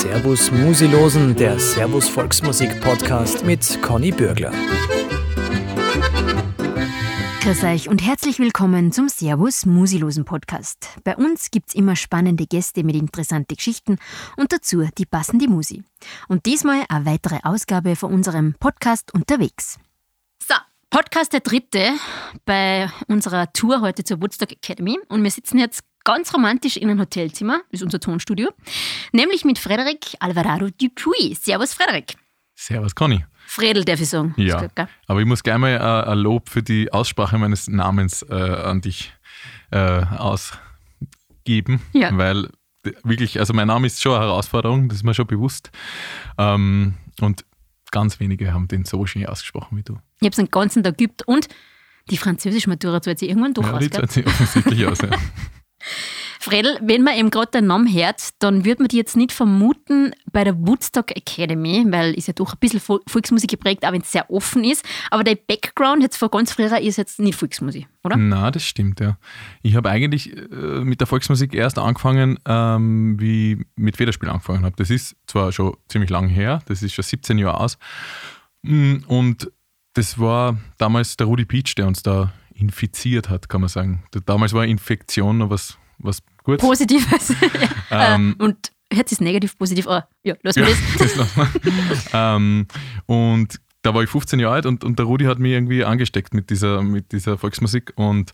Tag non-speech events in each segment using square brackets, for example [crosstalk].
Servus Musilosen, der Servus Volksmusik Podcast mit Conny Bürgler. Grüß euch und herzlich willkommen zum Servus Musilosen Podcast. Bei uns gibt's immer spannende Gäste mit interessanten Geschichten und dazu die passende Musi. Und diesmal eine weitere Ausgabe von unserem Podcast unterwegs. So, Podcast der dritte bei unserer Tour heute zur Woodstock Academy und wir sitzen jetzt ganz romantisch in einem Hotelzimmer, das ist unser Tonstudio, nämlich mit Frederik Alvarado Dupuy. Servus Frederik. Servus Conny. Fredel darf ich sagen. Ja, aber ich muss gleich mal äh, ein Lob für die Aussprache meines Namens äh, an dich äh, ausgeben, ja. weil wirklich, also mein Name ist schon eine Herausforderung, das ist mir schon bewusst. Ähm, und ganz wenige haben den so schön ausgesprochen wie du. Ich habe es einen ganzen Tag geübt und die französische Matura zahlt sich irgendwann durch ja, aus. Die zahlt sich offensichtlich aus, ja. [laughs] Fredel, wenn man eben gerade den Namen hört, dann würde man die jetzt nicht vermuten bei der Woodstock Academy, weil ist ja doch ein bisschen Volksmusik geprägt, auch wenn es sehr offen ist. Aber der Background jetzt von ganz früher ist jetzt nicht Volksmusik, oder? Na, das stimmt, ja. Ich habe eigentlich äh, mit der Volksmusik erst angefangen, ähm, wie ich mit Federspiel angefangen habe. Das ist zwar schon ziemlich lang her, das ist schon 17 Jahre aus. Mm, und das war damals der Rudi Peach, der uns da infiziert hat, kann man sagen. Damals war Infektion noch was, was Gutes. Positives. [laughs] ähm, äh, und jetzt ist negativ positiv, aber ja, lassen wir ja, das. das [laughs] ähm, und da war ich 15 Jahre alt und, und der Rudi hat mich irgendwie angesteckt mit dieser, mit dieser Volksmusik. Und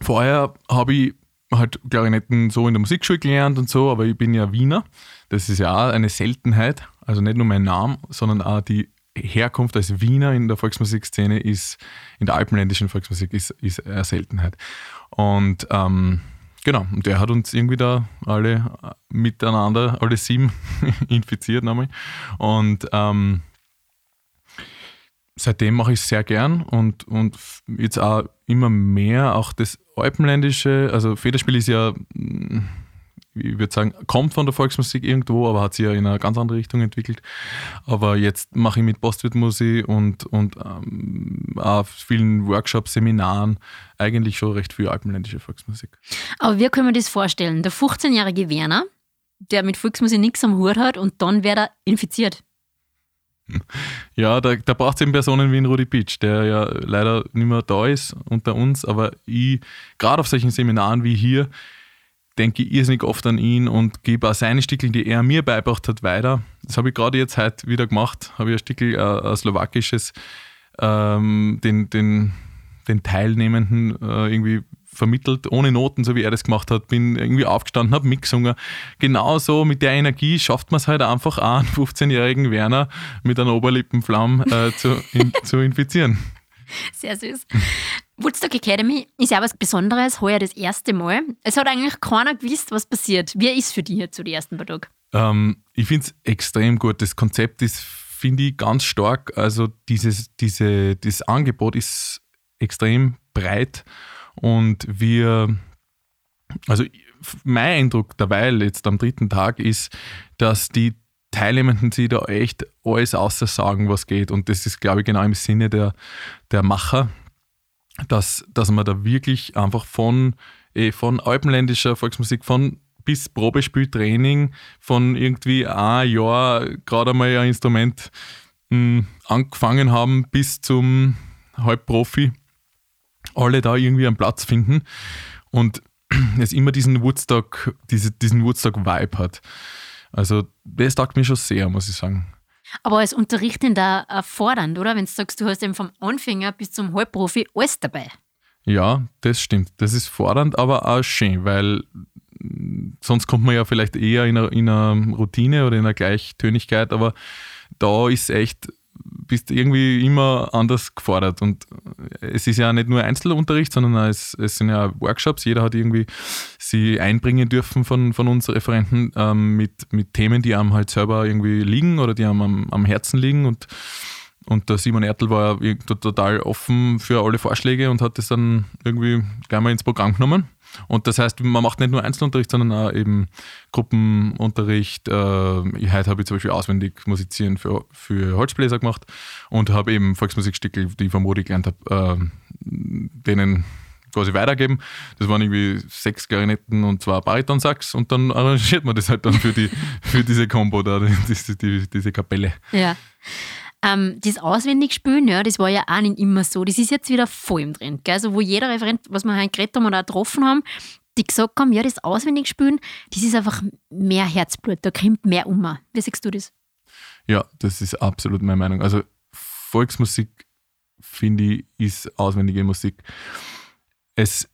vorher habe ich halt Klarinetten so in der Musikschule gelernt und so, aber ich bin ja Wiener. Das ist ja auch eine Seltenheit. Also nicht nur mein Name, sondern auch die Herkunft als Wiener in der Volksmusikszene ist, in der alpenländischen Volksmusik ist, ist eine Seltenheit. Und ähm, genau, und der hat uns irgendwie da alle miteinander, alle sieben [laughs] infiziert nochmal. Und ähm, seitdem mache ich es sehr gern und, und jetzt auch immer mehr auch das Alpenländische, also Federspiel ist ja ich würde sagen, kommt von der Volksmusik irgendwo, aber hat sich ja in eine ganz andere Richtung entwickelt. Aber jetzt mache ich mit Postwirtmusik und, und ähm, auf vielen Workshops, Seminaren eigentlich schon recht viel alpenländische Volksmusik. Aber wie können wir das vorstellen? Der 15-jährige Werner, der mit Volksmusik nichts am Hut hat und dann wird er infiziert. Ja, da, da braucht es eben Personen wie Rudi Pitsch, der ja leider nicht mehr da ist unter uns, aber ich, gerade auf solchen Seminaren wie hier, denke ich irrsinnig oft an ihn und gebe auch seine Stickel, die er mir beibracht hat, weiter. Das habe ich gerade jetzt heute wieder gemacht. Habe ich ein Stickel, äh, ein slowakisches, ähm, den, den, den Teilnehmenden äh, irgendwie vermittelt, ohne Noten, so wie er das gemacht hat. Bin irgendwie aufgestanden, habe mitgesungen. Genauso mit der Energie schafft man es halt einfach einen 15-jährigen Werner mit einer Oberlippenflamme äh, zu, in, zu infizieren. Sehr süß. Woodstock Academy ist ja was Besonderes, heuer das erste Mal. Es hat eigentlich keiner gewusst, was passiert. Wie ist für dich jetzt so die ersten paar Tage? Ähm, ich finde es extrem gut. Das Konzept ist, finde ich, ganz stark. Also dieses, diese, das Angebot ist extrem breit und wir, also mein Eindruck derweil jetzt am dritten Tag ist, dass die Teilnehmenden sich da echt alles aussagen, was geht. Und das ist, glaube ich, genau im Sinne der, der Macher, dass, dass man da wirklich einfach von, eh, von alpenländischer Volksmusik, von bis Probespieltraining, von irgendwie ein Jahr gerade einmal ein Instrument mh, hm, angefangen haben bis zum Halbprofi, alle da irgendwie einen Platz finden und [clears throat] es immer diesen Woodstock, diese, diesen Woodstock-Vibe hat. Also das taugt mir schon sehr, muss ich sagen. Aber als Unterrichtender fordernd, oder? Wenn du sagst, du hast eben vom Anfänger bis zum Halbprofi alles dabei. Ja, das stimmt. Das ist fordernd, aber auch schön, weil sonst kommt man ja vielleicht eher in einer, in einer Routine oder in einer Gleichtönigkeit, aber da ist echt bist irgendwie immer anders gefordert. Und es ist ja nicht nur Einzelunterricht, sondern es, es sind ja Workshops. Jeder hat irgendwie sie einbringen dürfen von, von uns Referenten ähm, mit, mit Themen, die einem halt selber irgendwie liegen oder die einem am, am Herzen liegen. Und, und der Simon Ertel war total offen für alle Vorschläge und hat das dann irgendwie gleich mal ins Programm genommen. Und das heißt, man macht nicht nur Einzelunterricht, sondern auch eben Gruppenunterricht. Äh, heute habe ich zum Beispiel auswendig Musizieren für, für Holzbläser gemacht und habe eben Volksmusikstücke, die ich vom Modi gelernt habe, äh, denen quasi weitergeben. Das waren irgendwie sechs Klarinetten und zwei Baritonsax und dann arrangiert man das halt dann für, die, [laughs] für diese Combo da, diese, die, diese Kapelle. Ja. Ähm, das Auswendigspielen, ja, das war ja auch nicht immer so. Das ist jetzt wieder voll im Trend. Gell? Also, wo jeder Referent, was wir heute geredet haben oder auch getroffen haben, die gesagt haben, ja, das Auswendigspielen, das ist einfach mehr Herzblut, da kommt mehr um. Wie siehst du das? Ja, das ist absolut meine Meinung. Also Volksmusik, finde ich, ist auswendige Musik. Es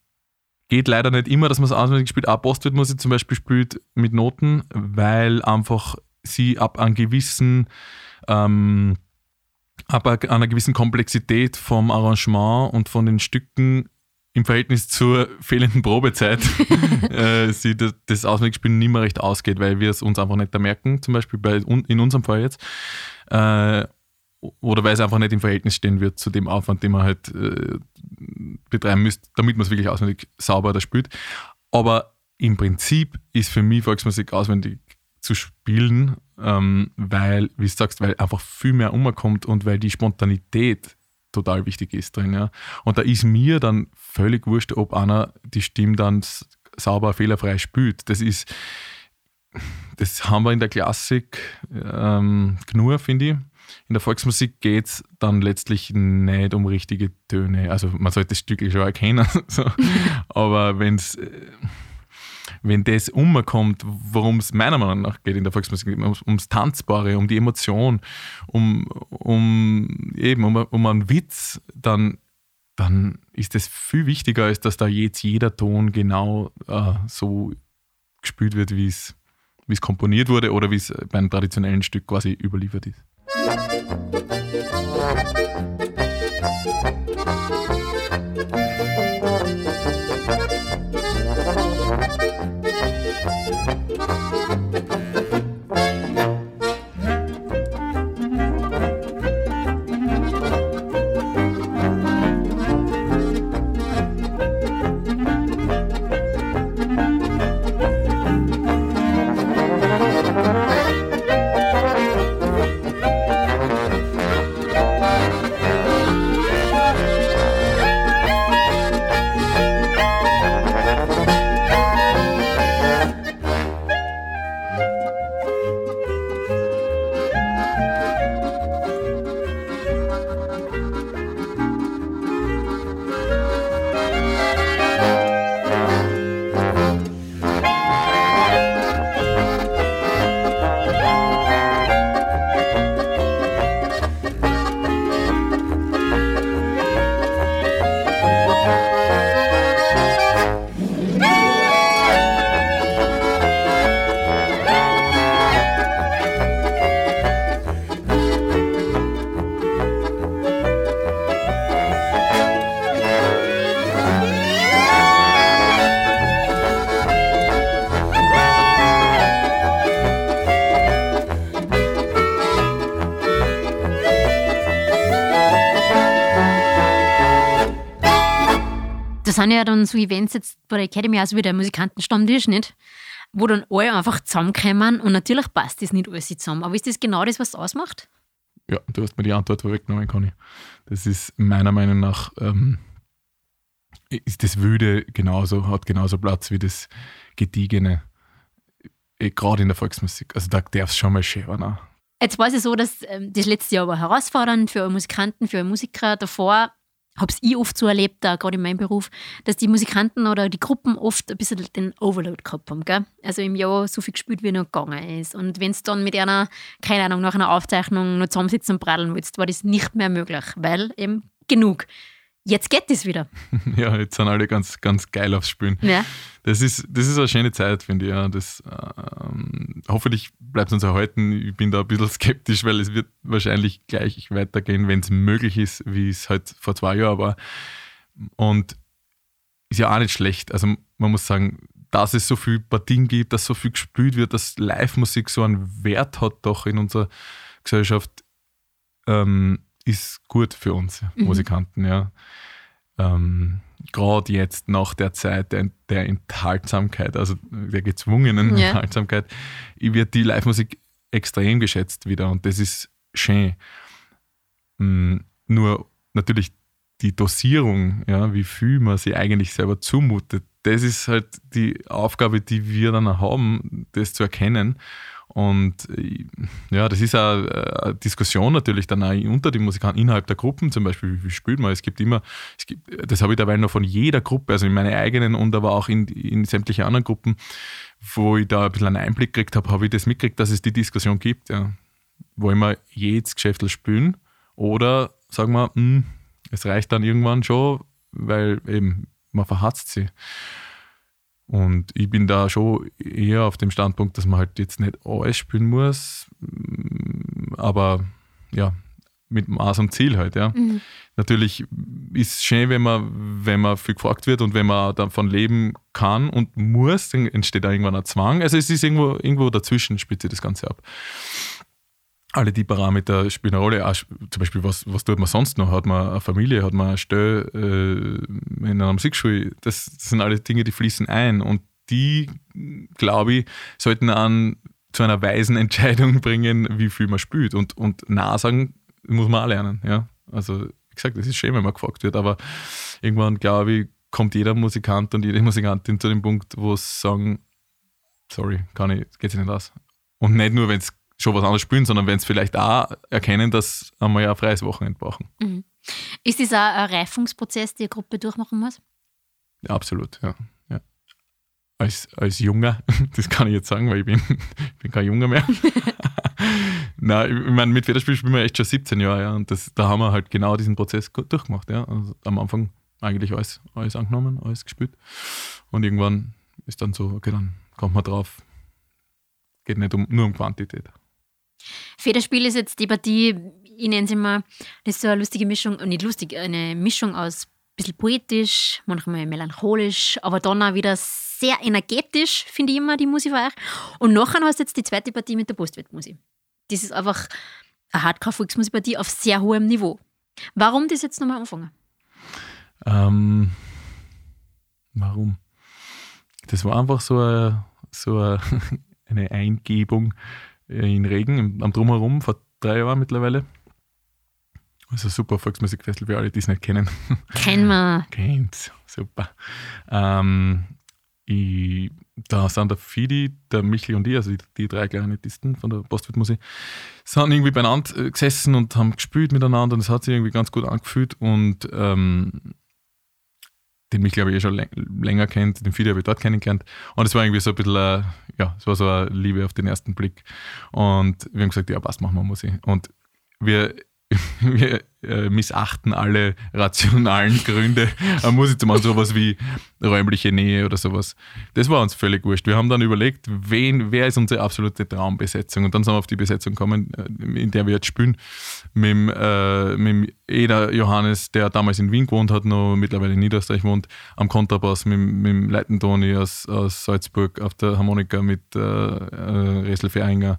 geht leider nicht immer, dass man es auswendig spielt. Auch Postwirtmusik zum Beispiel spielt mit Noten, weil einfach sie ab einem gewissen ähm, ab einer gewissen Komplexität vom Arrangement und von den Stücken im Verhältnis zur fehlenden Probezeit [laughs] äh, sie das, das Auswendigspielen nicht mehr recht ausgeht, weil wir es uns einfach nicht da merken, zum Beispiel bei, in unserem Fall jetzt. Äh, oder weil es einfach nicht im Verhältnis stehen wird zu dem Aufwand, den man halt äh, betreiben müsste, damit man es wirklich auswendig sauber da spielt. Aber im Prinzip ist für mich Volksmusik auswendig zu spielen, ähm, weil, wie du sagst, weil einfach viel mehr umkommt und weil die Spontanität total wichtig ist drin. Ja. Und da ist mir dann völlig wurscht, ob einer die Stimme dann sauber, fehlerfrei spielt. Das ist, das haben wir in der Klassik ähm, genug, finde ich. In der Volksmusik geht es dann letztlich nicht um richtige Töne. Also man sollte das Stück schon erkennen. [laughs] so. Aber wenn es äh, wenn das umkommt, worum es meiner Meinung nach geht in der Volksmusik, ums, ums Tanzbare, um die Emotion, um, um eben um, um einen Witz, dann, dann ist das viel wichtiger, als dass da jetzt jeder Ton genau äh, so gespielt wird, wie es komponiert wurde oder wie es bei einem traditionellen Stück quasi überliefert ist. Thank you. Sind ja dann so Events jetzt bei der Academy, also wie der Musikantenstammtisch, nicht? Wo dann alle einfach zusammenkommen und natürlich passt das nicht alles zusammen. Aber ist das genau das, was es ausmacht? Ja, du hast mir die Antwort vorweggenommen, Conny. Das ist meiner Meinung nach, ähm, ist das Wüde genauso, hat genauso Platz wie das Gediegene, eh, gerade in der Volksmusik. Also da darf es schon mal schön werden. Jetzt war es so, dass ähm, das letzte Jahr war herausfordernd für Musikanten, für Musiker. Davor habe es ich oft so erlebt, gerade in meinem Beruf, dass die Musikanten oder die Gruppen oft ein bisschen den Overload gehabt haben. Gell? Also im Jahr so viel gespielt, wie noch gegangen ist. Und wenn es dann mit einer, keine Ahnung, nach einer Aufzeichnung noch zusammensitzen und prallen willst, war das nicht mehr möglich, weil eben genug. Jetzt geht es wieder. [laughs] Ja, jetzt sind alle ganz, ganz geil aufs Spielen. Ja. Das, ist, das ist eine schöne Zeit, finde ich. Ja. Das, ähm, hoffentlich bleibt es uns erhalten. Ich bin da ein bisschen skeptisch, weil es wird wahrscheinlich gleich weitergehen, wenn es möglich ist, wie es halt vor zwei Jahren war. Und ist ja auch nicht schlecht. Also man muss sagen, dass es so viele Partien gibt, dass so viel gespielt wird, dass Live-Musik so einen Wert hat doch in unserer Gesellschaft. Ähm, ist gut für uns mhm. Musikanten, ja. Ähm, Gerade jetzt nach der Zeit der, der, Enthaltsamkeit, also der gezwungenen ja. Enthaltsamkeit, wird die Live-Musik extrem geschätzt wieder und das ist schön. Mhm. Nur natürlich die Dosierung, ja, wie viel man sich eigentlich selber zumutet, das ist halt die Aufgabe, die wir dann haben, das zu erkennen. Und ja, das ist eine Diskussion natürlich dann auch unter den Musikanten, innerhalb der Gruppen zum Beispiel, wie spielt man. Es gibt immer, es gibt, das habe ich dabei noch von jeder Gruppe, also in meine eigenen und aber auch in, in sämtliche anderen Gruppen, wo ich da ein bisschen einen Einblick gekriegt habe, habe ich das mitgekriegt, dass es die Diskussion gibt. Ja. Wollen wir jedes Geschäft spielen oder sagen wir, mh, hm, es reicht dann irgendwann schon, weil eben man verhatzt sie. Und ich bin da schon eher auf dem Standpunkt, dass man halt jetzt nicht alles spielen muss, aber ja, mit Maß und Ziel halt, ja. Mhm. Natürlich ist es schön, wenn man, wenn man viel gefragt wird und wenn man davon leben kann und muss, dann entsteht da irgendwann ein Zwang. Also es ist irgendwo, irgendwo dazwischen, spielt sich das Ganze ab alle die Parameter spielen eine Rolle. Auch, zum Beispiel, was, was tut man sonst noch? Hat man eine Familie, hat man eine Stelle äh, in einer Musikschule? Das, das, sind alle Dinge, die fließen ein. Und die, glaube ich, sollten an zu einer weisen [laughs] Entscheidung bringen, wie viel man spielt. Und, und nah sagen muss man auch lernen. Ja? Also, wie gesagt, das ist schön, wenn man gefragt wird, aber irgendwann, glaube ich, kommt jeder Musikant und jede Musikantin zu dem Punkt, wo sie sagen, sorry, kann ich, geht sich nicht aus. Und nicht nur, wenn es schon was anderes spielen, sondern wenn es vielleicht auch erkennen, dass einmal ja ein freies Wochenende brauchen. Mhm. Ist das auch ein Reifungsprozess, die eine Gruppe durchmachen muss? Ja, absolut, ja. ja. Als, als Junger, [laughs] das kann ich jetzt sagen, weil ich bin, [laughs] ich bin kein Junger mehr. [laughs] Nein, ich meine, mit Federspiel spielen wir echt schon 17 Jahre, ja, und das, da haben wir halt genau diesen Prozess durchgemacht, ja. Also am Anfang eigentlich alles, alles angenommen, alles gespielt. Und irgendwann ist dann so, okay, dann kommt man drauf, geht nicht um, nur um Quantität. Federspiel ist jetzt die Partie, ich nenne sie mal, das ist so eine lustige Mischung, nicht lustig, eine Mischung aus ein bisschen poetisch, manchmal melancholisch, aber dann auch wieder sehr energetisch, finde ich immer, die Musik war. Und nachher hast du jetzt die zweite Partie mit der Postwertmusik. Das ist einfach eine Hardcore-Volksmusikpartie auf sehr hohem Niveau. Warum das jetzt nochmal anfangen? Ähm, warum? Das war einfach so eine, so eine [laughs] Eingebung in Regen am Drumherum vor drei Jahren mittlerweile. Also super Volksmusikfestival für alle, die es nicht kennen. [laughs] Kennen wir. Kennt, super. Ähm, ich, da sind der Fidi, der Michel und ich, also die, die drei Klarinettisten von der Postwirtmusik, sind irgendwie beieinander äh, gesessen und haben gespielt miteinander und es hat sich irgendwie ganz gut angefühlt und ähm, den mich, glaube ich, eh schon länger kennt, den Fidi habe ich dort kennengelernt. Und es war irgendwie so ein bisschen, äh, ja, es war so eine Liebe auf den ersten Blick. Und wir haben gesagt, ja, passt, machen wir Musik. Und wir [laughs] wir äh, missachten alle rationalen Gründe, eine Musik zu machen, sowas wie räumliche Nähe oder sowas. Das war uns völlig wurscht. Wir haben dann überlegt, wen, wer ist unsere absolute Traumbesetzung? Und dann sind wir auf die Besetzung gekommen, äh, in der wir jetzt spielen, mit dem, äh, mit Eder Johannes, der damals in Wien gewohnt hat, noch mittlerweile in Niederösterreich wohnt, am Kontrabass mit, mit dem Leitentoni aus, aus Salzburg, auf der Harmonika mit äh, äh Resel Feringer.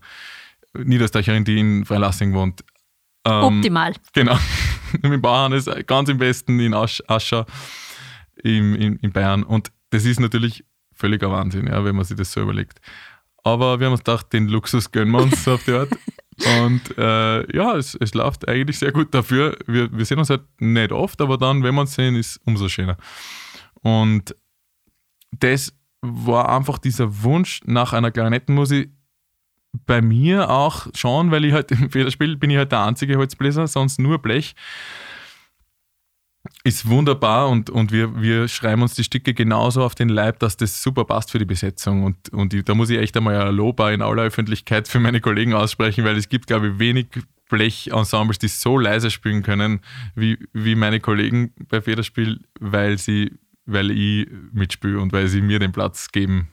Niederösterreicherin, die in Freilassing wohnt. Ähm, Optimal. Genau. [laughs] Mit Bauern ist ganz im Westen in Asch, Ascher in, in, in, Bayern. Und das ist natürlich völliger Wahnsinn, ja, wenn man sich das so überlegt. Aber wir haben uns gedacht, den Luxus gönnen wir uns auf die Art. Und äh, ja, es, es läuft eigentlich sehr gut dafür. Wir, wir sehen uns halt nicht oft, aber dann, wenn wir uns sehen, ist es umso schöner. Und das war einfach dieser Wunsch nach einer Klarinettenmusik, bei mir auch schon, weil ich halt [laughs] im Federspiel bin ich halt der einzige Holzbläser, sonst nur Blech. Ist wunderbar und, und wir, wir schreiben uns die Stücke genauso auf den Leib, dass das super passt für die Besetzung. Und, und ich, da muss ich echt einmal ein Lob in aller Öffentlichkeit für meine Kollegen aussprechen, weil es gibt, glaube ich, wenig Blechensembles, die so leise spielen können wie, wie meine Kollegen bei Federspiel, weil sie, weil ich mitspiele und weil sie mir den Platz geben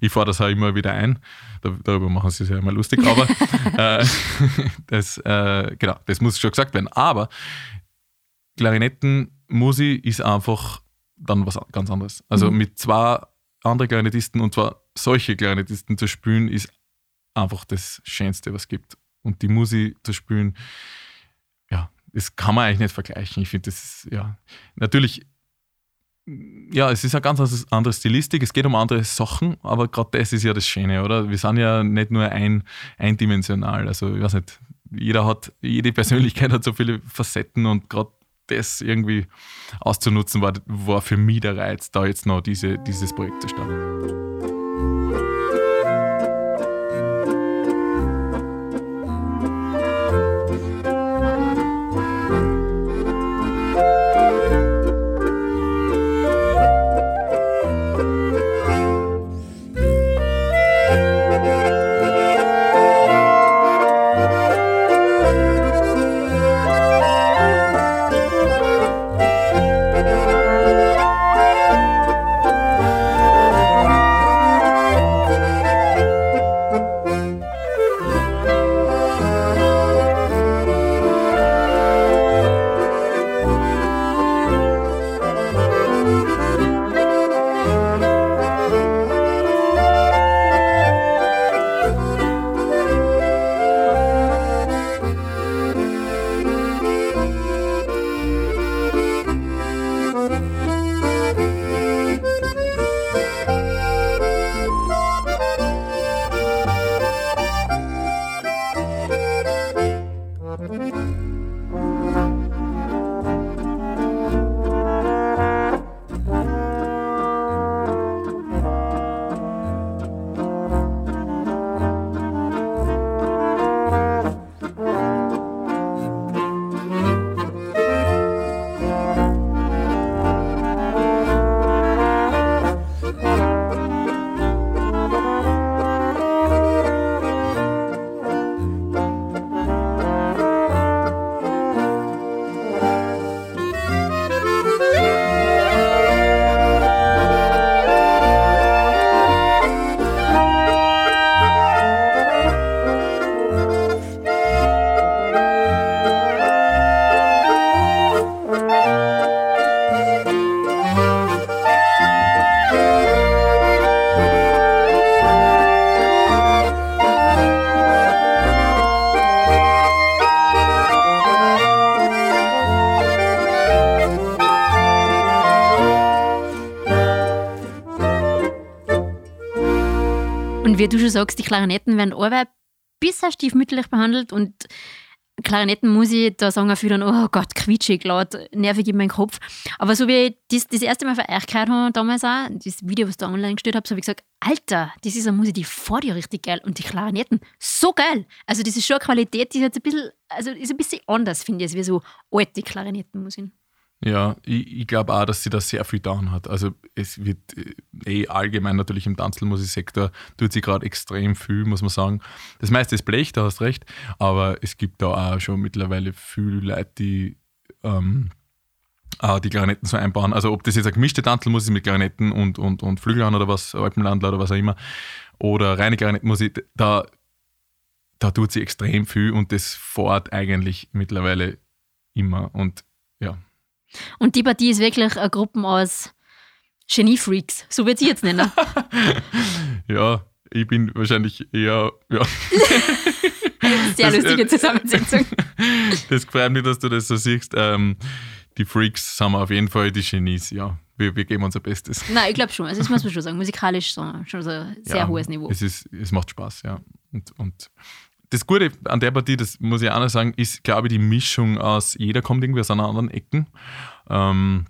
ich fahre das auch immer wieder ein. darüber machen sie sich ja immer lustig, aber [laughs] äh, das, äh, genau, das muss schon gesagt werden. Aber Klarinettenmusik ist einfach dann was ganz anderes. Also mhm. mit zwei anderen Klarinettisten und zwar solche Klarinettisten zu spielen, ist einfach das Schönste, was es gibt. Und die Musik zu spielen, ja, das kann man eigentlich nicht vergleichen. Ich finde, das ist, ja, natürlich ja, es ist eine ganz andere Stilistik, es geht um andere Sachen, aber gerade das ist ja das Schöne, oder? Wir sind ja nicht nur ein, eindimensional. Also, ich weiß nicht, jeder hat, jede Persönlichkeit hat so viele Facetten und gerade das irgendwie auszunutzen, war, war für mich der Reiz, da jetzt noch diese, dieses Projekt zu starten. Wie du schon sagst, die Klarinetten werden allweil bisher stiefmütterlich behandelt und Klarinetten muss ich da sagen, viele dann, oh Gott, quietschig, laut, nervig in meinen Kopf. Aber so wie ich das, das erste Mal für euch gehört habe, damals auch, das Video, was da online gestellt habe, so habe ich gesagt, Alter, das ist eine Musik, die vor dir richtig geil. Und die Klarinetten, so geil. Also das ist schon eine Qualität, die ist jetzt ein bisschen, also ist ein bisschen anders, finde ich, als wie so alte Klarinettenmusik. Ja, ich, ich glaube auch, dass sie da sehr viel getan hat. Also es wird äh, eh allgemein natürlich im Tanzelmusiksektor tut sie gerade extrem viel, muss man sagen. Das meiste ist Blech, da hast recht, aber es gibt da auch schon mittlerweile viele Leute, die ähm, auch die Klarinetten so einbauen. Also ob das jetzt eine gemischte Tanzelmusik mit Klarinetten und, und, und Flügeln oder was, Alpenlandler oder was auch immer, oder reine Klarinettenmusik, da, da tut sie extrem viel und das fährt eigentlich mittlerweile immer. Und und die Partie ist wirklich eine Gruppe aus Genie-Freaks, so wird sie jetzt nennen. [laughs] ja, ich bin wahrscheinlich eher. Ja. [laughs] Sehr das, lustige Zusammensetzung. [laughs] das freut mich, dass du das so siehst. Ähm, die Freaks sind wir auf jeden Fall die Genies, ja. Wir, wir geben unser Bestes. Nein, ich glaube schon. Also das muss man schon sagen. Musikalisch so, schon so ein sehr ja, hohes Niveau. Es, ist, es macht Spaß, ja. Und, und das Gute an der Partie, das muss ich auch noch sagen, ist, glaube ich, die Mischung aus, jeder kommt irgendwie aus einer anderen Ecken. Ähm,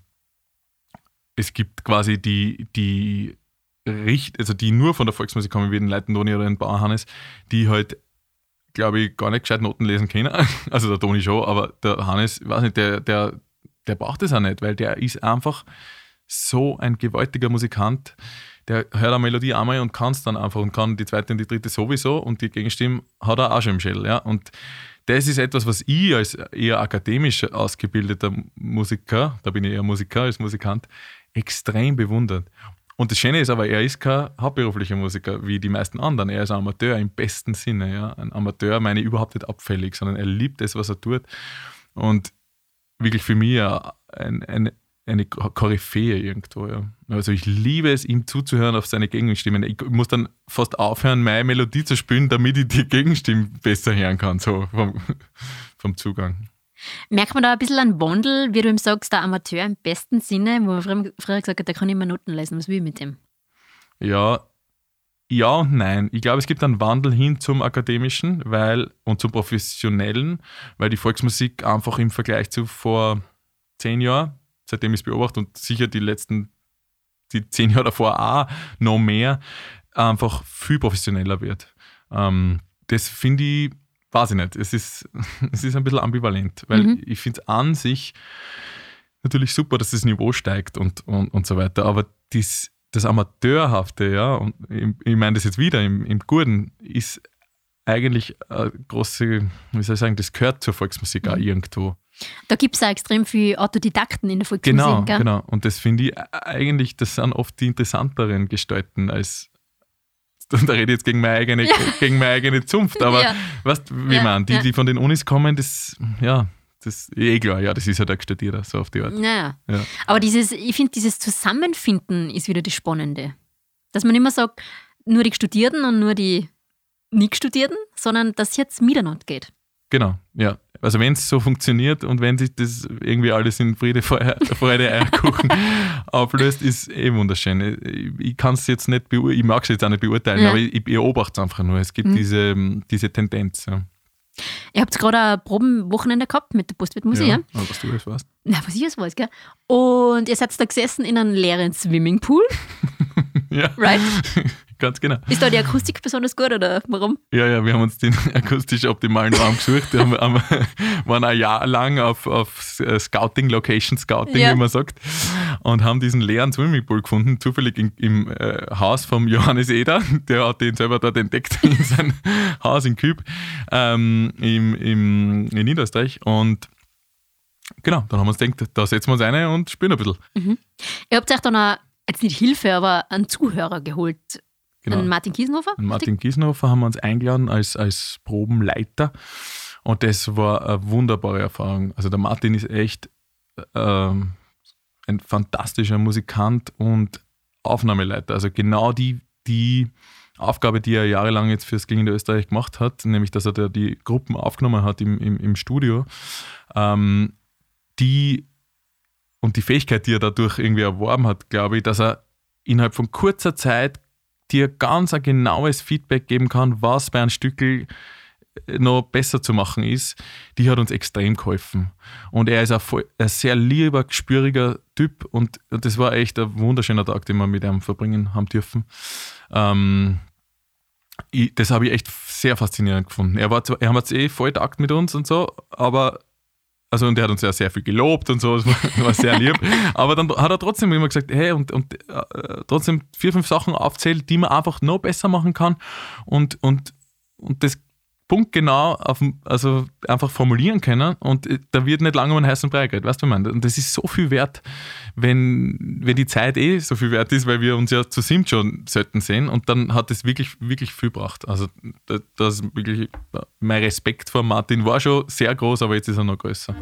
es gibt quasi die, die Richt, also die nur von der Volksmusik kommen, wie den Leitendoni oder den Bauerhannes, die halt, glaube ich, gar nicht gescheit Noten lesen können. [laughs] Also der Toni schon, aber der Hannes, weiß nicht, der, der, der braucht das auch nicht, weil der ist einfach so ein gewaltiger Musikant der hört eine Melodie einmal und kann es dann einfach und kann die zweite und die dritte sowieso und die Gegenstimme hat er auch schon im Schädel. Ja? Und das ist etwas, was ich als eher akademisch ausgebildeter Musiker, da bin ich eher Musiker als Musikant, extrem bewundert. Und das Schöne ist aber, er ist kein hauptberuflicher Musiker wie die meisten anderen. Er ist ein Amateur im besten Sinne. Ja? Ein Amateur meine ich überhaupt nicht abfällig, sondern er liebt das, was er tut. Und wirklich für mich ein, ein eine Koryphäe irgendwo. Ja. Also ich liebe es, ihm zuzuhören auf seine Gegenstimmen. Ich muss dann fast aufhören, meine Melodie zu spielen, damit ich die Gegenstimmen besser hören kann, so vom, vom Zugang. Merkt man da ein bisschen einen Wandel, wie du ihm sagst, der Amateur im besten Sinne, wo man früher, gesagt hat, der kann immer Noten lesen. Was will ich mit dem? Ja, ja und nein. Ich glaube, es gibt einen Wandel hin zum Akademischen weil, und zum Professionellen, weil die Volksmusik einfach im Vergleich zu vor zehn Jahren, seitdem ich es beobachte und sicher die letzten, die zehn Jahre davor auch noch mehr, einfach viel professioneller wird. Ähm, das finde ich, weiß ich nicht, es ist, [laughs] es ist ein bisschen ambivalent, weil mhm. ich finde es an sich natürlich super, dass das Niveau steigt und, und, und so weiter, aber dies, das Amateurhafte, ja, und ich, ich meine das jetzt wieder im, im Guten, ist eigentlich eine große, wie soll ich sagen, das gehört zur Volksmusik mhm. auch irgendwo. Da gibt es auch extrem viele Autodidakten in der Volksmusik. Genau, gell? genau. Und das finde ich eigentlich, das sind oft die interessanteren Gestalten als, [laughs] da rede ich jetzt gegen meine eigene, ja. [laughs] gegen meine eigene Zunft, aber ja. weißt du, wie ja, man, die, ja. die von den Unis kommen, das, ja, das eh klar, ja, das ist halt ein Studierer, so auf die Art. Naja. Ja. Aber dieses, ich finde, dieses Zusammenfinden ist wieder das Spannende. Dass man immer sagt, nur die Studierten und nur die nicht Studierten, sondern dass es jetzt miteinander geht. Genau, ja. Also wenn es so funktioniert und wenn sich das irgendwie alles in Friede, [laughs] Freude, Eierkuchen [laughs] auflöst, ist eh wunderschön. Ich, ich kann es jetzt nicht ich mag es jetzt auch nicht beurteilen, ja. aber ich, ich beobachte es einfach nur. Es gibt mhm. diese, diese Tendenz. Ja. Ihr habt gerade ein Probenwochenende gehabt mit der Postwirtmusik. Ja, aber was du alles weißt. Na, was ich alles weiß, gell? Und ihr seid da gesessen in einem leeren Swimmingpool. [laughs] ja. Right? Ganz genau. Ist da die Akustik besonders gut oder warum? Ja, ja, wir haben uns den [laughs] akustisch optimalen Raum gesucht. Wir haben, haben, [laughs] waren ein Jahr lang auf, auf Scouting, Location Scouting, ja. wie man sagt, und haben diesen leeren Swimmingpool gefunden, zufällig in, im äh, Haus vom Johannes Eder. Der hat den selber dort entdeckt [laughs] in sein Haus in Küb ähm, im, im, in Niederösterreich. Und genau, dann haben wir uns gedacht, da setzen wir uns rein und spielen ein bisschen. Mhm. Ihr habt euch dann auch, jetzt nicht Hilfe, aber einen Zuhörer geholt Genau. An Martin Kiesenhofer? An Martin Kiesenhofer haben wir uns eingeladen als, als Probenleiter. Und das war eine wunderbare Erfahrung. Also der Martin ist echt ähm, ein fantastischer Musikant und Aufnahmeleiter. Also genau die, die Aufgabe, die er jahrelang jetzt fürs Klingende Österreich gemacht hat, nämlich dass er die Gruppen aufgenommen hat im, im, im Studio, ähm, die und die Fähigkeit, die er dadurch irgendwie erworben hat, glaube ich, dass er innerhalb von kurzer Zeit dir ganz ein genaues Feedback geben kann, was bei einem Stückel äh, noch besser zu machen ist, die hat uns extrem geholfen. Und er ist ein, voll, ein sehr lieber, gespüriger Typ und das war echt ein wunderschöner Tag, den wir mit ihm verbringen haben dürfen. Ähm, ich, das habe ich echt sehr faszinierend gefunden. Er, war er hat eh voll Takt mit uns und so, aber also und er hat uns ja sehr viel gelobt und so, das [laughs] war, sehr lieb. Aber dann hat er trotzdem immer gesagt, hey, und, und äh, trotzdem vier, fünf Sachen aufzählt, die man einfach noch besser machen kann. Und, und, und das punktgenau auf, also einfach formulieren können und äh, da wird nicht lange um einen heißen Brei geredet, weißt du, man? Und das ist so viel wert, wenn, wenn die Zeit eh so viel wert ist, weil wir uns ja zu Simt schon selten sehen und dann hat es wirklich, wirklich viel gebracht. Also das wirklich, mein Respekt vor Martin war schon sehr groß, aber jetzt ist er noch größer.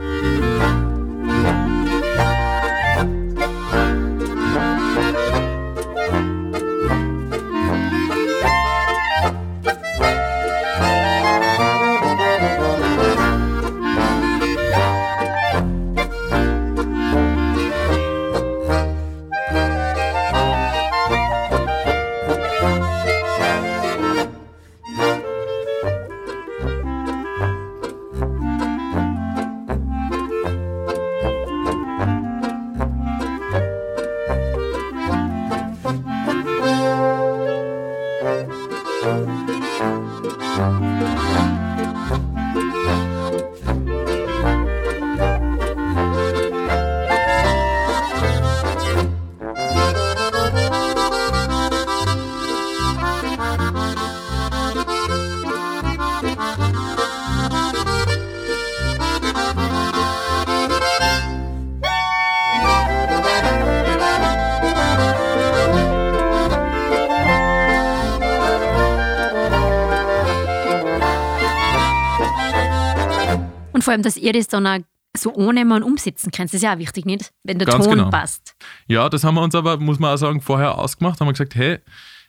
Vor allem, dass ihr das dann auch so ohne man umsetzen könnt. Das ist ja auch wichtig, nicht? Wenn der Ganz Ton genau. passt. Ja, das haben wir uns aber, muss man auch sagen, vorher ausgemacht. Haben wir gesagt, hey,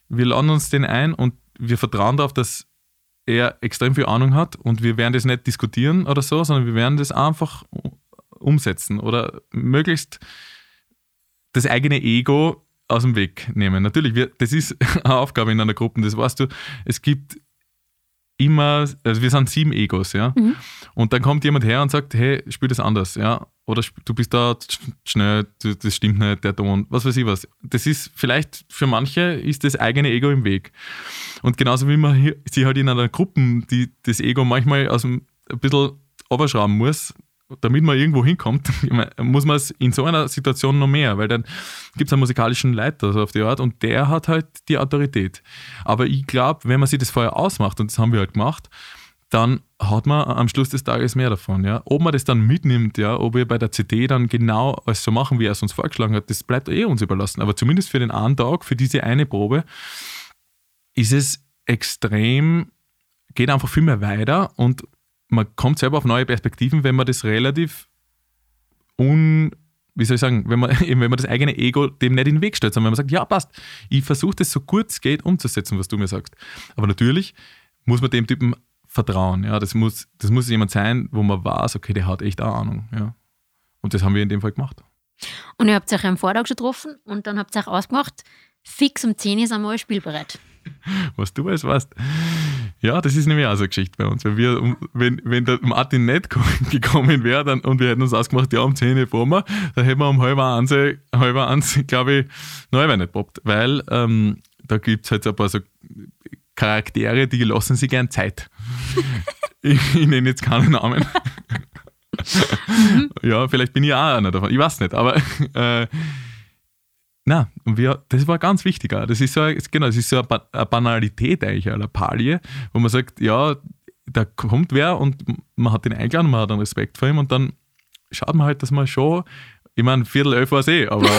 wir laden uns den ein und wir vertrauen darauf, dass er extrem viel Ahnung hat und wir werden das nicht diskutieren oder so, sondern wir werden das einfach umsetzen oder möglichst das eigene Ego aus dem Weg nehmen. Natürlich, wir, das ist [laughs] eine Aufgabe in einer Gruppe, das weißt du. Es gibt immer, also wir sind sieben Egos, ja. Mhm. Und dann kommt jemand her und sagt, hey, spiel das anders, ja. Oder du bist da schnell, das stimmt nicht, der Ton, was weiß ich was. Das ist vielleicht für manche ist das eigene Ego im Weg. Und genauso wie man hier, sie halt in einer Gruppe die, das Ego manchmal aus dem, ein bisschen überschrauben muss, damit man irgendwo hinkommt, [laughs] muss man es in so einer Situation noch mehr, weil dann gibt es einen musikalischen Leiter auf die Art und der hat halt die Autorität. Aber ich glaube, wenn man sich das vorher ausmacht, und das haben wir halt gemacht, dann hat man am Schluss des Tages mehr davon. Ja? Ob man das dann mitnimmt, ja, ob wir bei der CD dann genau alles so machen, wie er es uns vorgeschlagen hat, das bleibt eh uns überlassen. Aber zumindest für den einen Tag, für diese eine Probe, ist es extrem, geht einfach viel mehr weiter und man kommt selber auf neue Perspektiven, wenn man das relativ un, wie soll ich sagen, wenn man, [laughs] wenn man das eigene Ego dem nicht in den Weg stellt, sondern wenn man sagt, ja, passt, ich versuche das so gut es geht umzusetzen, was du mir sagst. Aber natürlich muss man dem Typen vertrauen. Ja, das muss, das muss jemand sein, wo man weiß, okay, der hat echt eine Ahnung. Ja. Und das haben wir in dem Fall gemacht. Und ihr habt euch am Vortag schon getroffen und dann habt ihr euch ausgemacht, fix um 10 Uhr sind wir spielbereit. Was du alles weißt. Ja, das ist nämlich auch so eine Geschichte bei uns. Wenn, wir, wenn, wenn der Martin nicht [laughs] gekommen wäre dann, und wir hätten uns ausgemacht, ja, um 10 Uhr fahren wir, dann hätten wir um halb eins, halb eins glaube ich, noch nicht poppt. Weil ähm, da gibt es halt so ein paar so Charaktere, die lassen sich gern Zeit. [laughs] ich, ich nenne jetzt keinen Namen. mhm. Ja, vielleicht bin ich auch einer davon. Ich weiß nicht, aber äh, na, und wir, das war ganz wichtig. Das ist so, genau, das ist so eine Banalität eigentlich, eine Palie, wo man sagt, ja, da kommt wer und man hat den eingeladen, man hat einen Respekt vor ihm und dann schaut man halt, dass man schon, ich meine, Viertel elf war es eh, aber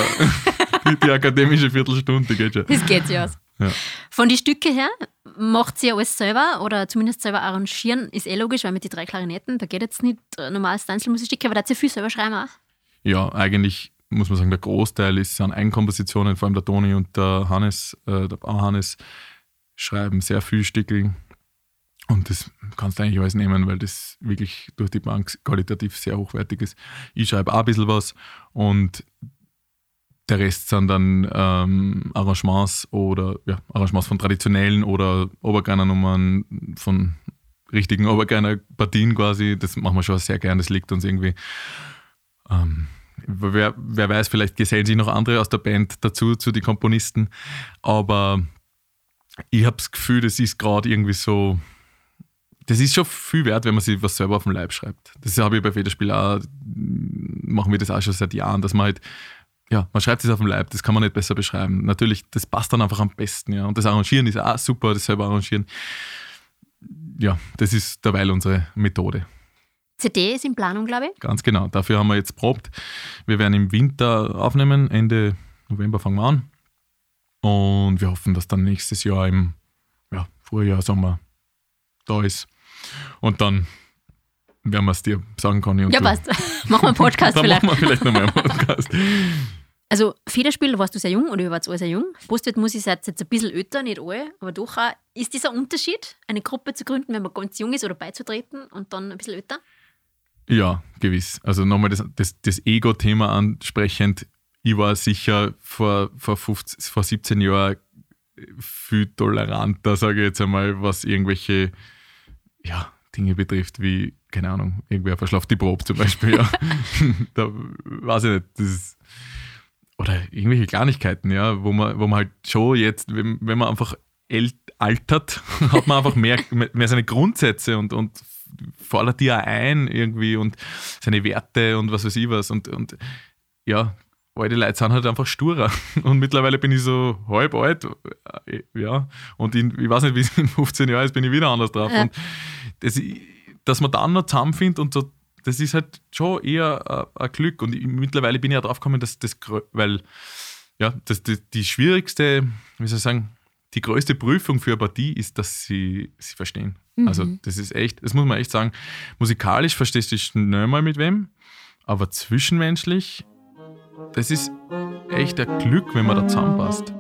[laughs] die, die, akademische Viertelstunde, geht schon. Das geht ja aus. Ja. Von den Stücke her, macht sie alles selber oder zumindest selber arrangieren, ist eh logisch, weil mit den drei Klarinetten, da geht jetzt nicht normales Einzelmusikstücke, aber da hat sie viel selber schreiben auch. Ja, eigentlich muss man sagen, der Großteil ist an Eigenkompositionen, vor allem der Toni und der Hannes, äh, der Hannes schreiben sehr viel Stickel. Und das kannst du eigentlich alles nehmen, weil das wirklich durch die Bank qualitativ sehr hochwertig ist. Ich schreibe auch ein bisschen was und der Rest sind dann ähm, Arrangements oder ja, Arrangements von traditionellen oder Obergreiner-Nummern, von richtigen Obergreiner-Partien quasi. Das machen wir schon sehr gern, das liegt uns irgendwie. Ähm, wer, wer weiß, vielleicht gesellen sich noch andere aus der Band dazu, zu den Komponisten. Aber ich habe das Gefühl, das ist gerade irgendwie so. Das ist schon viel wert, wenn man sich was selber auf den Leib schreibt. Das habe ich bei Federspiel auch, machen wir das auch schon seit Jahren, dass man halt, ja, man schreibt es auf dem Leib, das kann man nicht besser beschreiben. Natürlich, das passt dann einfach am besten, ja. Und das Arrangieren ist auch super, das selber arrangieren. Ja, das ist derweil unsere Methode. CD ist in Planung, glaube ich. Ganz genau. Dafür haben wir jetzt probt. Wir werden im Winter aufnehmen. Ende November fangen wir an. Und wir hoffen, dass dann nächstes Jahr im ja, Frühjahr, Sommer da ist. Und dann werden wir es dir sagen, Conny. ja, passt. [laughs] machen wir einen [laughs] Podcast dann vielleicht. machen wir vielleicht nochmal einen Podcast. Also Federspiel, warst du sehr jung oder ihr wart alle sehr jung. Postwert muss ich jetzt ein bisschen älter, nicht alle, aber doch auch. Ist dieser Unterschied, eine Gruppe zu gründen, wenn man ganz jung ist oder beizutreten und dann ein bisschen älter? Ja, gewiss. Also nochmal das, das, das Ego-Thema ansprechend. Ich war sicher vor, vor, 15, vor 17 Jahren viel toleranter, sage ich jetzt einmal, was irgendwelche ja, Dinge betrifft, wie, keine Ahnung, irgendwer verschlaft die Probe zum Beispiel. Ja. [laughs] da weiß ich nicht. Das oder irgendwelche Kleinigkeiten, ja, wo man, wo man halt schon jetzt, wenn, wenn man einfach altert, [laughs] hat man einfach mehr, mehr seine Grundsätze und, und fordert die auch ein irgendwie und seine Werte und was weiß ich was. Und, und ja, alte Leute sind halt einfach sturer. [laughs] Und mittlerweile bin ich so halb alt, äh, ja. Und in, ich weiß nicht, wie es in 15 Jahren ist, bin ich wieder anders drauf. Ja. Und das, dass man dann noch zusammenfindet und so, das ist halt schon eher ein Glück. Und ich, mittlerweile bin ich ja drauf gekommen, dass das, weil, ja, das, die, die schwierigste, wie soll ich sagen, die größte Prüfung für eine Partie ist, dass sie sie verstehen. Mhm. Also das ist echt, das muss man echt sagen. Musikalisch verstehst du schnell mal mit wem, aber zwischenmenschlich, das ist echt ein Glück, wenn man da zusammenpasst.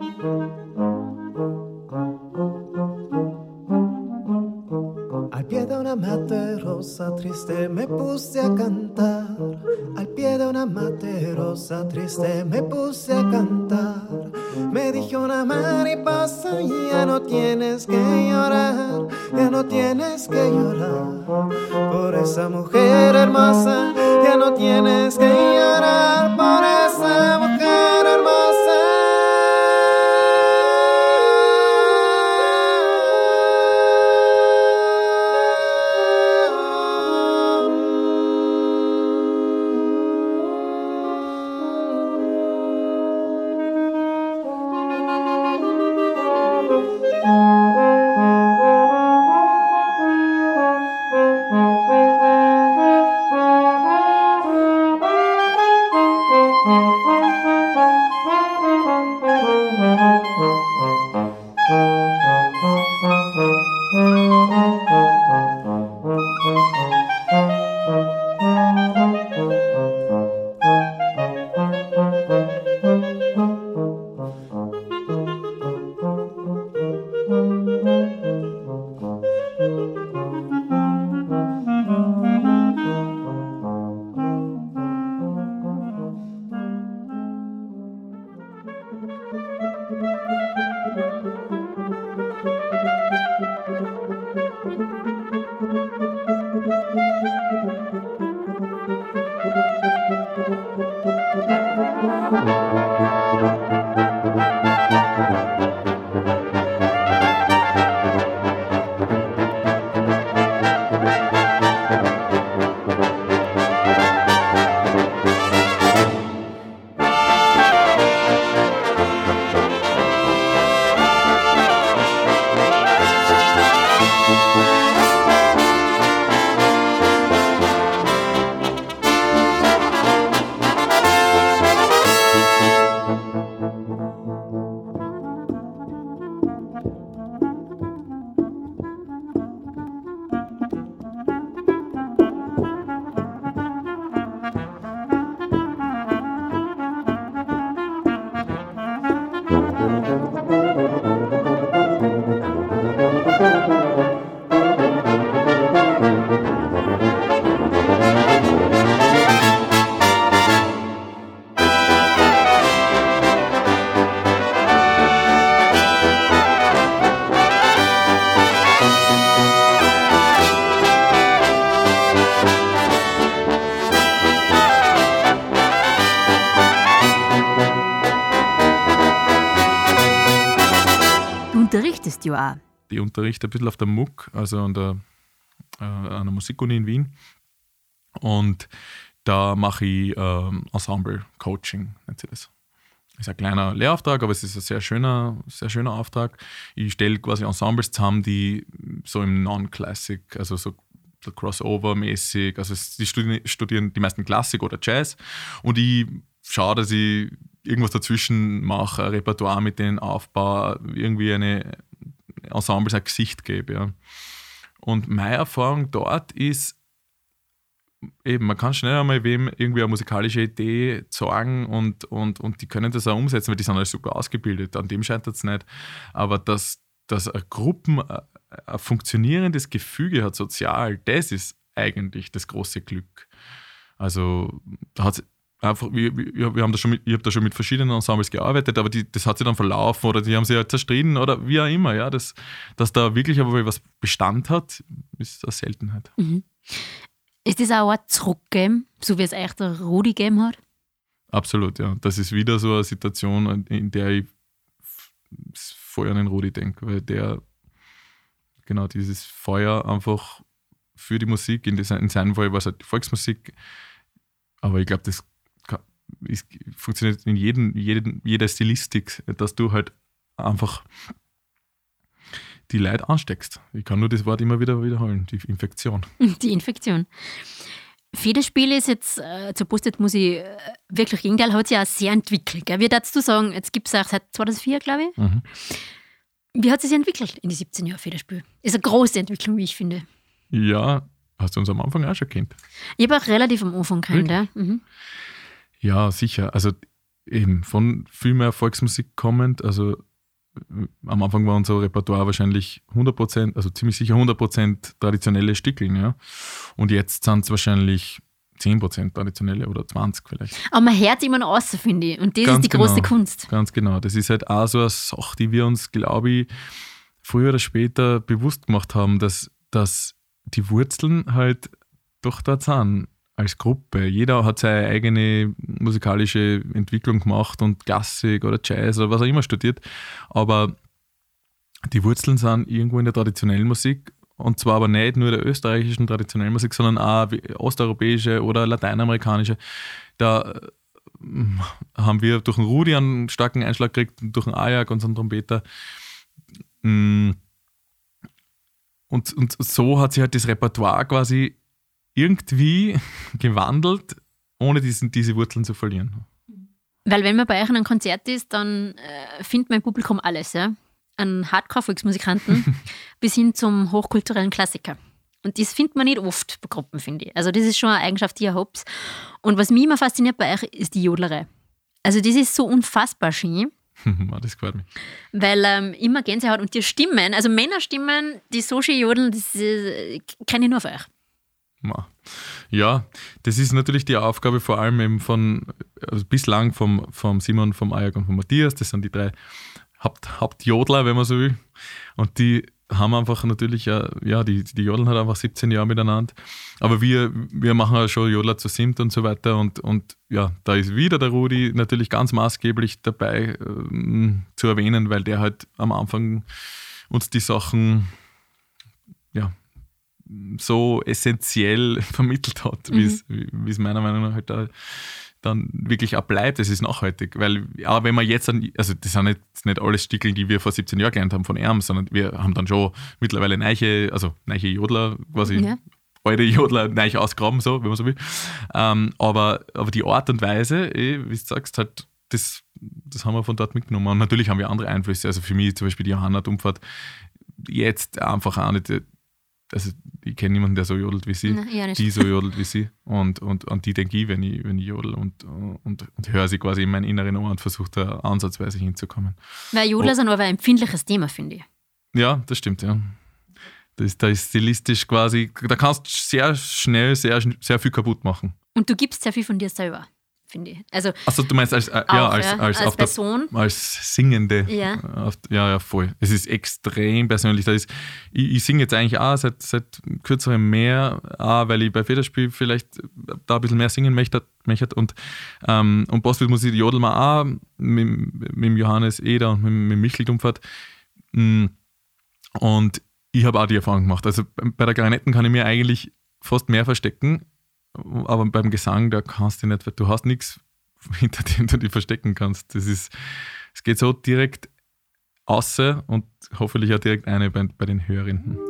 Mate rosa triste me puse a cantar. Al pie de una mate rosa triste me puse a cantar. Me dijo una mariposa ya no tienes que llorar, ya no tienes que llorar por esa mujer hermosa, ya no tienes que llorar por esa mujer Ich unterrichte ein bisschen auf der MUC, also an der, äh, an Musikuni in Wien. Und da mache ich ähm, Ensemble-Coaching, nennt sich das. Ist ein kleiner Lehrauftrag, aber es ist ein sehr schöner, sehr schöner Auftrag. Ich stelle quasi Ensembles zusammen, die so im Non-Classic, also so so Crossover-mäßig, also die studieren, studieren die meisten Klassik oder Jazz und ich schaue, dass ich irgendwas dazwischen mache, ein Repertoire mit denen aufbaue, irgendwie eine Ensembles ein Gesicht gebe. Ja. Und meine Erfahrung dort ist, eben, man kann schnell einmal wem irgendwie eine musikalische Idee sagen und, und, und die können das auch umsetzen, weil die sind alle super ausgebildet, an dem scheitert es nicht. Aber dass, dass eine Gruppen äh, ein funktionierendes Gefüge hat, sozial, das ist eigentlich das große Glück. Also da hat einfach, wir, wir, wir haben da schon mit, ich habe da schon mit verschiedenen Ensembles gearbeitet, aber die, das hat sich dann verlaufen oder die haben sich halt zerstritten oder wie auch immer. Ja, das, dass da wirklich aber was Bestand hat, ist eine Seltenheit. Ist das auch ein Zurückgeben, so wie es echt der Rudi gegeben hat? Absolut, ja. Das ist wieder so eine Situation, in der ich voll an den Rudi denke, weil der genau dieses Feuer einfach für die Musik, in, in seinem Fall war es halt die Volksmusik, aber ich glaube, das ist, funktioniert in jedem, jedem, jeder Stilistik, dass du halt einfach die Leute ansteckst. Ich kann nur das Wort immer wieder wiederholen, die Infektion. [laughs] Die Infektion. Federspiel ist jetzt, äh, zur ich äh, wirklich Gegenteil, hat sich ja sehr entwickelt. Gell? Wie darfst du sagen, jetzt gibt es auch seit 2004, glaube ich. Mhm. Wie hat sie sich entwickelt in die 17 Jahre Federspiel? Ist eine große Entwicklung, wie ich finde. Ja, hast du uns am Anfang auch schon kennt. Ich habe auch relativ am Anfang kennt, ja. Mhm. Ja, sicher. Also eben von viel mehr Volksmusik kommend. Also äh, am Anfang war unser Repertoire wahrscheinlich 100%, also ziemlich sicher 100% traditionelle Stückeln. Ja. Und jetzt sind es wahrscheinlich 10% traditionelle oder 20% vielleicht. Aber man hört immer noch aus, finde ich. Und das Ganz ist die große genau. Kunst. Ganz genau. Das ist halt auch so eine Sache, die wir uns, glaube ich, früher oder später bewusst gemacht haben, dass, dass die Wurzeln halt doch dort sind als Gruppe. Jeder hat seine eigene musikalische Entwicklung gemacht und Klassik oder Jazz oder was auch immer studiert. Aber die Wurzeln sind irgendwo in der traditionellen Musik und zwar aber nicht nur der österreichischen traditionellen Musik, sondern auch osteuropäische oder lateinamerikanische. Da äh, haben wir durch den Rudi einen starken Einschlag gekriegt, durch den Ajak, unseren Trompeter. Mm. Und, und so hat sich halt das Repertoire quasi irgendwie [laughs] gewandelt, ohne diesen, diese Wurzeln zu verlieren. Weil wenn man bei euch in einem Konzert ist, dann äh, findet im Publikum alles, ja. An Hardcore-Volksmusikanten [laughs] bis hin zum hochkulturellen Klassiker. Und das findet man nicht oft bei Gruppen, finde ich. Also das ist schon eine Eigenschaft, die ihr habt. Und was mich immer fasziniert bei euch, ist die Jodlerei. Also das ist so unfassbar schön, [laughs] Ah, das gefällt mir. weil ähm, immer Gänsehaut und die Stimmen, also Männerstimmen, die so schön jodeln, das äh, kenne ich nur von euch. Ja, das ist natürlich die Aufgabe vor allem eben von, also bislang vom, vom Simon, vom Ajak und vom Matthias, das sind die drei Haupt, Hauptjodler, wenn man so will. Und die haben einfach natürlich, ja, ja die, die jodeln halt einfach 17 Jahre miteinander. Aber wir, wir machen ja schon Jodler zu Simt und so weiter. Und, und ja, da ist wieder der Rudi natürlich ganz maßgeblich dabei ähm, zu erwähnen, weil der halt am Anfang uns die Sachen ja, so essentiell [laughs] vermittelt hat, wie es wie es meiner Meinung nach halt da dann wirklich auch bleibt. Es ist nachhaltig, weil auch wenn man jetzt, an, also das sind nicht, nicht alles Stickeln, die wir vor 17 Jahren gelernt haben von Erm, sondern wir haben dann schon mittlerweile neiche, also neiche Jodler quasi. Ja. Alte Jodler neu ausgraben, so, wenn man so will. Ähm, aber, aber die Art und Weise, eh, wie du sagst, halt, das, das haben wir von dort mitgenommen. Und natürlich haben wir andere Einflüsse. Also für mich zum Beispiel die Johanna Dumpfert jetzt einfach auch nicht, also ich kenne niemanden, der so jodelt wie sie, eher nicht. die so jodelt wie sie. Und, und an die denke ich, wenn ich, wenn ich jodel und, und, und höre sie quasi in meinen inneren Ohr und versuche da ansatzweise hinzukommen. Weil Jodler sind aber ein empfindliches Thema, finde ich. Ja, das stimmt, ja. Das, da ist stilistisch quasi, da kannst du sehr schnell sehr, sehr viel kaputt machen. Und du gibst sehr viel von dir selber, finde ich. Also Achso, du meinst als, äh, ja, Auch, als, ja, als, als auf der, Person. als Singende. Ja. Auf, ja, ja, voll. Es ist extrem persönlich. Da ist, ich, ich singe jetzt eigentlich auch seit, seit kürzerem mehr, auch weil ich bei Federspiel vielleicht da ein bisschen mehr singen möchte. möchte. Und, ähm, und Bossfield Musik jodeln wir auch mit, mit Johannes Eder und mit, mit Michel Dumpfert. Mm, Und ich habe auch die Erfahrung gemacht. Also bei der Klarinetten kann ich mir eigentlich fast mehr verstecken, aber beim Gesang, da kannst du nicht, du hast nichts, hinter [laughs] dem du dich verstecken kannst. Das ist, es geht so direkt außer und hoffentlich auch direkt eine bei, bei den Hörerinnen.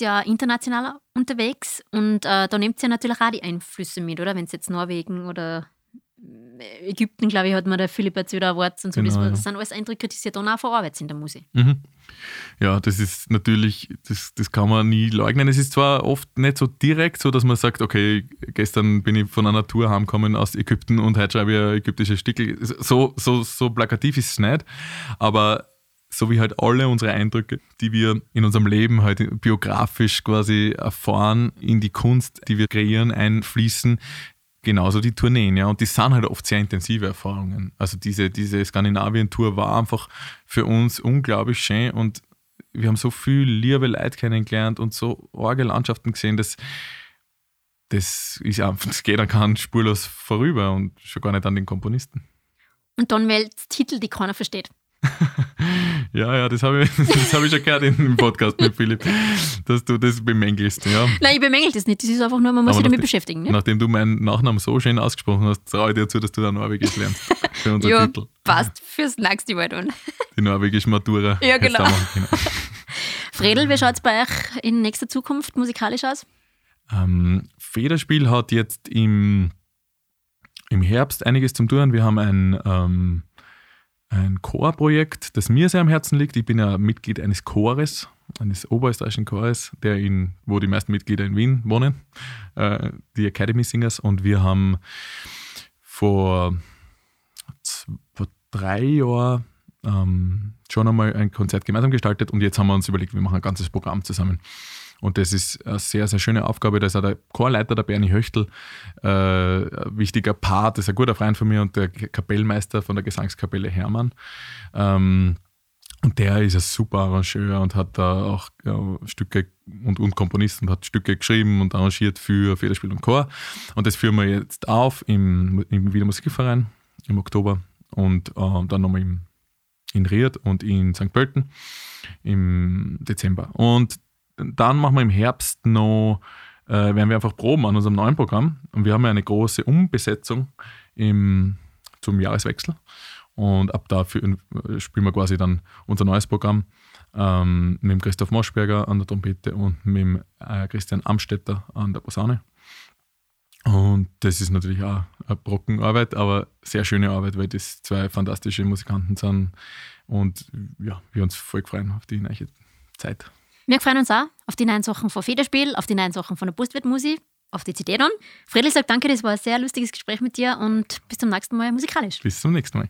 Ist ja international unterwegs und äh, da nehmt ihr natürlich auch die Einflüsse mit, oder? Wenn es jetzt Norwegen oder äh, Ägypten, glaube ich, hat man der Philipp jetzt wieder Awards und so. Genau, das, ja. das sind alles Eindrücke, die ihr dann auch verarbeitet in der Musik. Mhm. Ja, das ist natürlich, das, das kann man nie leugnen. Es ist zwar oft nicht so direkt so, dass man sagt, okay, gestern bin ich von einer Tour heimgekommen aus Ägypten und heute schreibe ich ein ägyptisches Stück. So, so, so plakativ ist es nicht, aber so wie halt alle unsere Eindrücke, die wir in unserem Leben halt biografisch quasi erfahren, in die Kunst, die wir kreieren, einfließen, genauso die Tourneen, ja. Und die sind halt oft sehr intensive Erfahrungen. Also diese, diese Skandinavien-Tour war einfach für uns unglaublich schön und wir haben so viel liebe Leute kennengelernt und so arge Landschaften gesehen, dass das ist einfach, [laughs] das geht dann kein spurlos vorüber und schon gar nicht an den Komponisten. Und dann wählt Titel, die keiner versteht. [laughs] Ja, ja, das habe ich, [laughs] das hab ich schon gehört im Podcast mit Philipp, dass du das bemängelst. Ja. Nein, ich bemängel das nicht. Das ist einfach nur, man muss Aber sich damit nachdem- beschäftigen. Ne? Nachdem du meinen Nachnamen so schön ausgesprochen hast, traue ich dir zu, dass du da Norwegisch lernst. Für [laughs] unser Ja, Titel. passt fürs nächste Mal dann. [laughs] Die norwegische Matura. Ja, genau. können. Fredel, wie schaut es bei euch in nächster Zukunft musikalisch aus? Ähm, Federspiel hat jetzt im, im Herbst einiges zum tun. Wir haben ein, ähm, ein Chorprojekt, das mir sehr am Herzen liegt. Ich bin ja Mitglied eines Chores, eines oberösterreichischen Chores, der in, wo die meisten Mitglieder in Wien wohnen, äh, die Academy Singers. Und wir haben vor, vor drei Jahren ähm, schon einmal ein Konzert gemeinsam gestaltet und jetzt haben wir uns überlegt, wir machen ein ganzes Programm zusammen. Und das ist eine sehr, sehr schöne Aufgabe. Da ist auch der Chorleiter, der Bernie Höchtel, äh, ein wichtiger Part, das ist ein guter Freund von mir und der Kapellmeister von der Gesangskapelle Hermann. Ähm, und der ist ein super Arrangeur und hat da auch ja, Stücke und, und Komponisten, hat Stücke geschrieben und arrangiert für Federspiel und Chor. Und das führen wir jetzt auf im, im Wiener Musikverein im Oktober und äh, dann nochmal in Ried und in St. Pölten im Dezember. Und dann machen wir im Herbst noch, äh, werden wir einfach proben an unserem neuen Programm. Und wir haben ja eine große Umbesetzung im, zum Jahreswechsel. Und ab da für, äh, spielen wir quasi dann unser neues Programm ähm, mit dem Christoph Moschberger an der Trompete und mit dem äh, Christian Amstetter an der Posaune. Und das ist natürlich auch eine Brockenarbeit, aber sehr schöne Arbeit, weil das zwei fantastische Musikanten sind. Und ja, wir uns voll freuen auf die neue Zeit. Wir freuen uns auch auf die neuen Sachen von Federspiel, auf die neuen Sachen von der Postwirtmusik, auf die CD dann. Friedrich sagt danke, das war ein sehr lustiges Gespräch mit dir und bis zum nächsten Mal musikalisch. Bis zum nächsten Mal.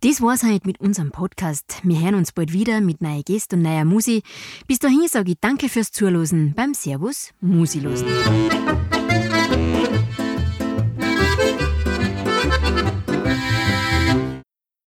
Das war's heute mit unserem Podcast. Wir hören uns bald wieder mit neuen Gästen und neuer Musik. Bis dahin sage ich danke fürs Zuhören beim Servus Musilosen.